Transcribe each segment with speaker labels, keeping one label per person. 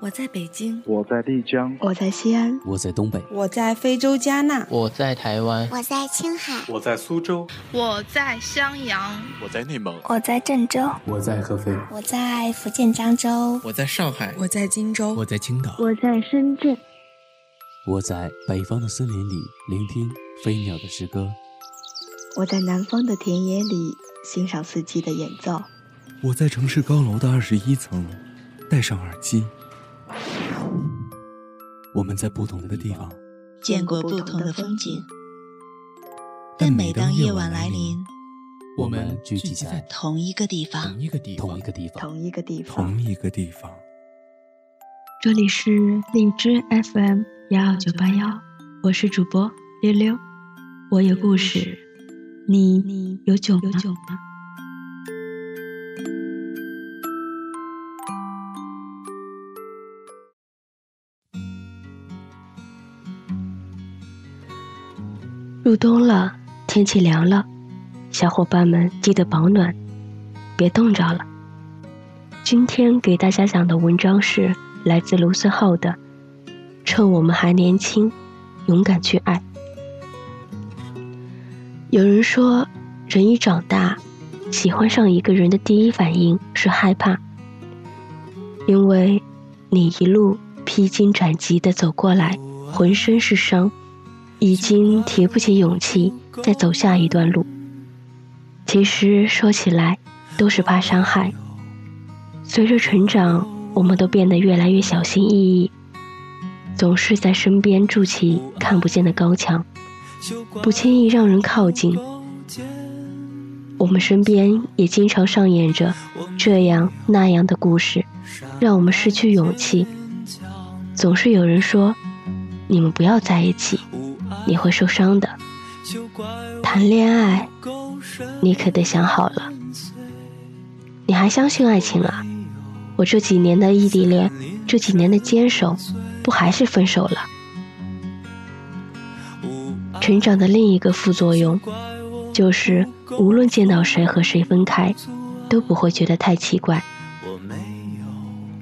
Speaker 1: 我在北京，
Speaker 2: 我在丽江，
Speaker 3: 我在西安，
Speaker 4: 我在东北，
Speaker 5: 我在非洲加纳，
Speaker 6: 我在台湾，
Speaker 7: 我在青海，
Speaker 8: 我在苏州，
Speaker 9: 我在襄阳，
Speaker 8: 我在内蒙，
Speaker 7: 我在郑州，
Speaker 4: 我在合肥，
Speaker 7: 我在福建漳州，
Speaker 6: 我在上海，
Speaker 5: 我在荆州，
Speaker 4: 我在青岛，
Speaker 3: 我在深圳，
Speaker 4: 我在北方的森林里聆听飞鸟的诗歌，
Speaker 3: 我在南方的田野里欣赏四季的演奏，
Speaker 10: 我在城市高楼的二十一层戴上耳机。我们在不同的地方
Speaker 11: 见过不同的风景，但每当夜晚来临，
Speaker 4: 我们聚集在
Speaker 11: 同一个地方，
Speaker 4: 同一个地方，
Speaker 3: 同一个地方，
Speaker 10: 同一个地方。
Speaker 12: 这里是荔枝 FM 幺二九八幺，我是主播溜溜，我有故事，你有酒吗？入冬了，天气凉了，小伙伴们记得保暖，别冻着了。今天给大家讲的文章是来自卢思浩的《趁我们还年轻，勇敢去爱》。有人说，人一长大，喜欢上一个人的第一反应是害怕，因为你一路披荆斩棘的走过来，浑身是伤。已经提不起勇气再走下一段路。其实说起来，都是怕伤害。随着成长，我们都变得越来越小心翼翼，总是在身边筑起看不见的高墙，不轻易让人靠近。我们身边也经常上演着这样那样的故事，让我们失去勇气。总是有人说：“你们不要在一起。”你会受伤的。谈恋爱，你可得想好了。你还相信爱情啊？我这几年的异地恋，这几年的坚守，不还是分手了？成长的另一个副作用，就是无论见到谁和谁分开，都不会觉得太奇怪。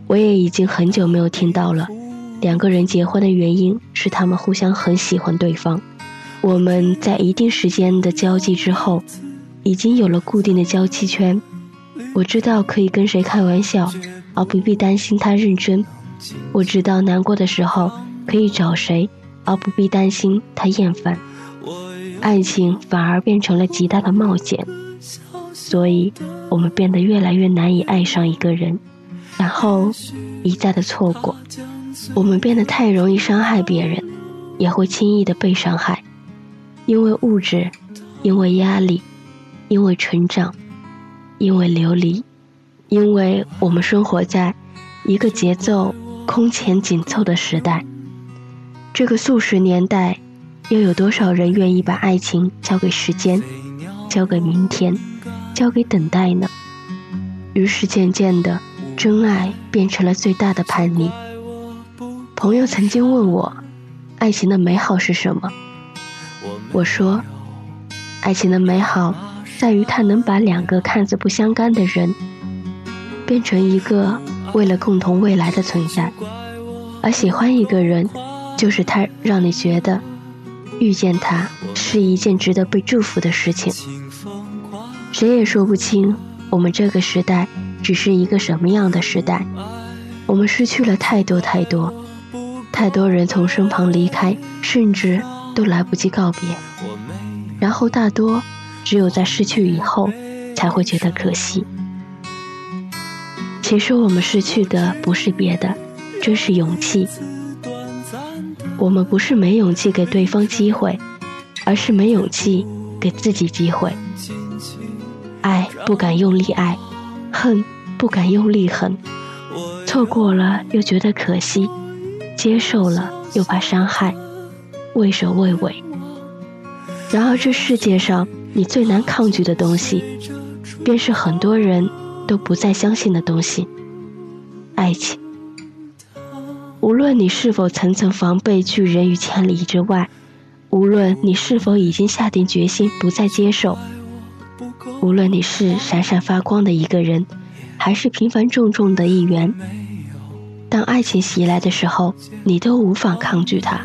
Speaker 12: 我也已经很久没有听到了。两个人结婚的原因是他们互相很喜欢对方。我们在一定时间的交际之后，已经有了固定的交际圈。我知道可以跟谁开玩笑，而不必担心他认真；我知道难过的时候可以找谁，而不必担心他厌烦。爱情反而变成了极大的冒险，所以我们变得越来越难以爱上一个人，然后一再的错过。我们变得太容易伤害别人，也会轻易的被伤害，因为物质，因为压力，因为成长，因为流离，因为我们生活在一个节奏空前紧凑的时代。这个速食年代，又有多少人愿意把爱情交给时间，交给明天，交给等待呢？于是渐渐的，真爱变成了最大的叛逆。朋友曾经问我，爱情的美好是什么？我说，爱情的美好在于它能把两个看似不相干的人，变成一个为了共同未来的存在。而喜欢一个人，就是他让你觉得，遇见他是一件值得被祝福的事情。谁也说不清，我们这个时代只是一个什么样的时代。我们失去了太多太多。太多人从身旁离开，甚至都来不及告别。然后大多只有在失去以后，才会觉得可惜。其实我们失去的不是别的，真是勇气。我们不是没勇气给对方机会，而是没勇气给自己机会。爱不敢用力爱，恨不敢用力恨，错过了又觉得可惜。接受了又怕伤害，畏首畏尾。然而这世界上你最难抗拒的东西，便是很多人都不再相信的东西——爱情。无论你是否层层防备拒人于千里之外，无论你是否已经下定决心不再接受，无论你是闪闪发光的一个人，还是平凡重重的一员。当爱情袭来的时候，你都无法抗拒它。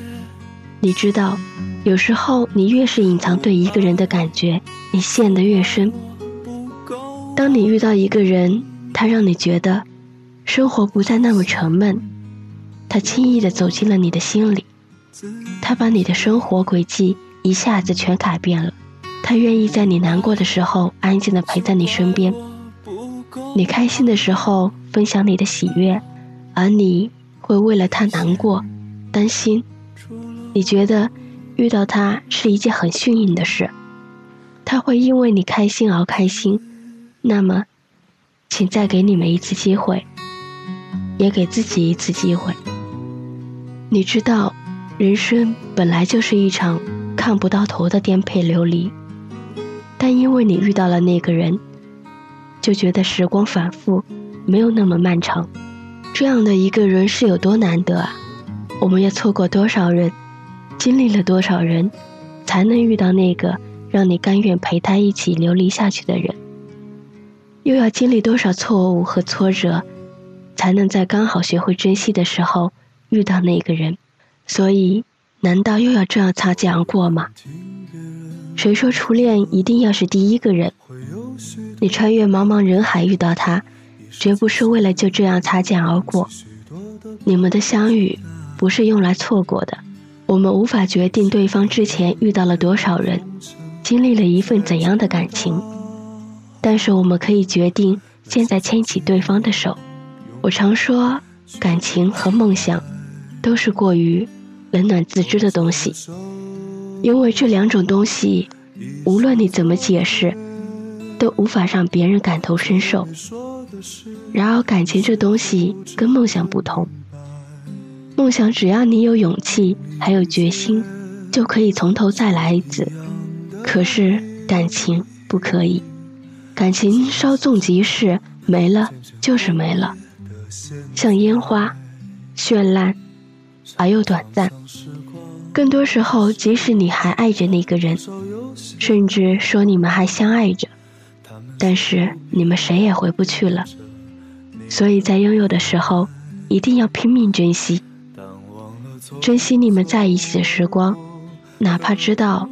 Speaker 12: 你知道，有时候你越是隐藏对一个人的感觉，你陷得越深。当你遇到一个人，他让你觉得生活不再那么沉闷，他轻易地走进了你的心里，他把你的生活轨迹一下子全改变了。他愿意在你难过的时候安静地陪在你身边，你开心的时候分享你的喜悦，而你会为了他难过、担心。你觉得遇到他是一件很幸运的事，他会因为你开心而开心。那么，请再给你们一次机会，也给自己一次机会。你知道，人生本来就是一场看不到头的颠沛流离。但因为你遇到了那个人，就觉得时光反复，没有那么漫长。这样的一个人是有多难得啊！我们要错过多少人，经历了多少人，才能遇到那个让你甘愿陪他一起流离下去的人？又要经历多少错误和挫折，才能在刚好学会珍惜的时候遇到那个人？所以，难道又要这样擦肩而过吗？谁说初恋一定要是第一个人？你穿越茫茫人海遇到他，绝不是为了就这样擦肩而过。你们的相遇不是用来错过的。我们无法决定对方之前遇到了多少人，经历了一份怎样的感情，但是我们可以决定现在牵起对方的手。我常说，感情和梦想都是过于冷暖自知的东西。因为这两种东西，无论你怎么解释，都无法让别人感同身受。然而，感情这东西跟梦想不同。梦想只要你有勇气，还有决心，就可以从头再来一次。可是感情不可以，感情稍纵即逝，没了就是没了，像烟花，绚烂而又短暂。更多时候，即使你还爱着那个人，甚至说你们还相爱着，但是你们谁也回不去了。所以在拥有的时候，一定要拼命珍惜，珍惜你们在一起的时光，哪怕知道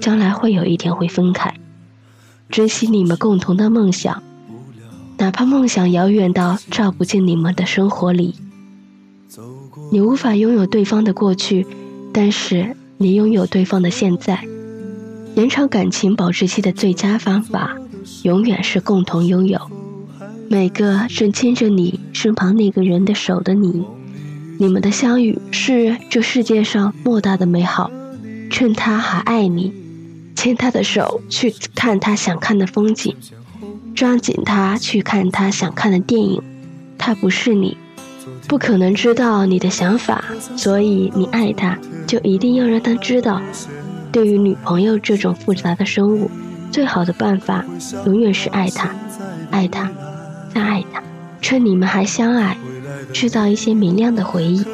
Speaker 12: 将来会有一天会分开；珍惜你们共同的梦想，哪怕梦想遥远到照不进你们的生活里。你无法拥有对方的过去。但是你拥有对方的现在，延长感情保质期的最佳方法，永远是共同拥有。每个正牵着你身旁那个人的手的你，你们的相遇是这世界上莫大的美好。趁他还爱你，牵他的手去看他想看的风景，抓紧他去看他想看的电影。他不是你。不可能知道你的想法，所以你爱他，就一定要让他知道。对于女朋友这种复杂的生物，最好的办法永远是爱他，爱他，再爱他。趁你们还相爱，制造一些明亮的回忆，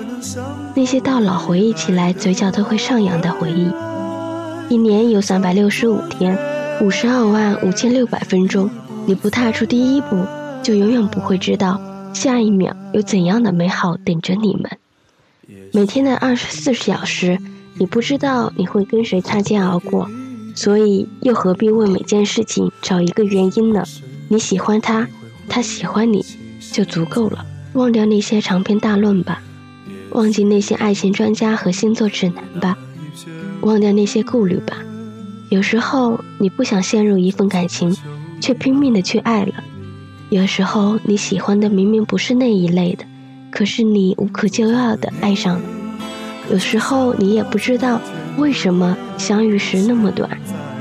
Speaker 12: 那些到老回忆起来嘴角都会上扬的回忆。一年有三百六十五天，五十二万五千六百分钟，你不踏出第一步，就永远不会知道。下一秒有怎样的美好等着你们？每天的二十四小时，你不知道你会跟谁擦肩而过，所以又何必为每件事情找一个原因呢？你喜欢他，他喜欢你，就足够了。忘掉那些长篇大论吧，忘记那些爱情专家和星座指南吧，忘掉那些顾虑吧。有时候你不想陷入一份感情，却拼命的去爱了。有时候你喜欢的明明不是那一类的，可是你无可救药的爱上了。有时候你也不知道为什么相遇时那么短，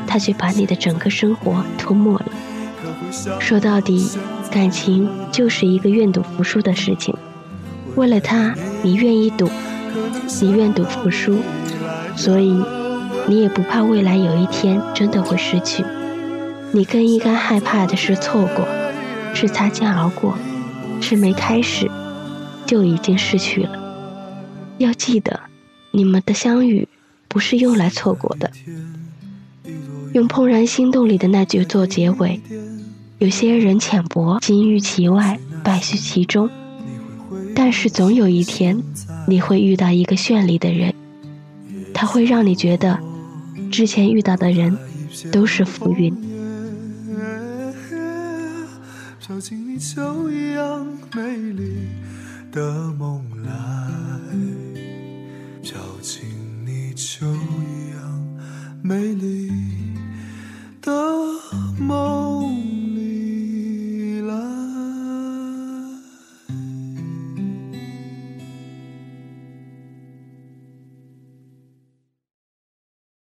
Speaker 12: 他却把你的整个生活吞没了。说到底，感情就是一个愿赌服输的事情。为了他，你愿意赌，你愿赌服输，所以你也不怕未来有一天真的会失去。你更应该害怕的是错过。是擦肩而过，是没开始就已经失去了。要记得，你们的相遇不是用来错过的。用《怦然心动》里的那句做结尾：有些人浅薄，金玉其外，败絮其中。但是总有一天，你会遇到一个绚丽的人，他会让你觉得，之前遇到的人都是浮云。
Speaker 1: 照进你就一样美丽的梦。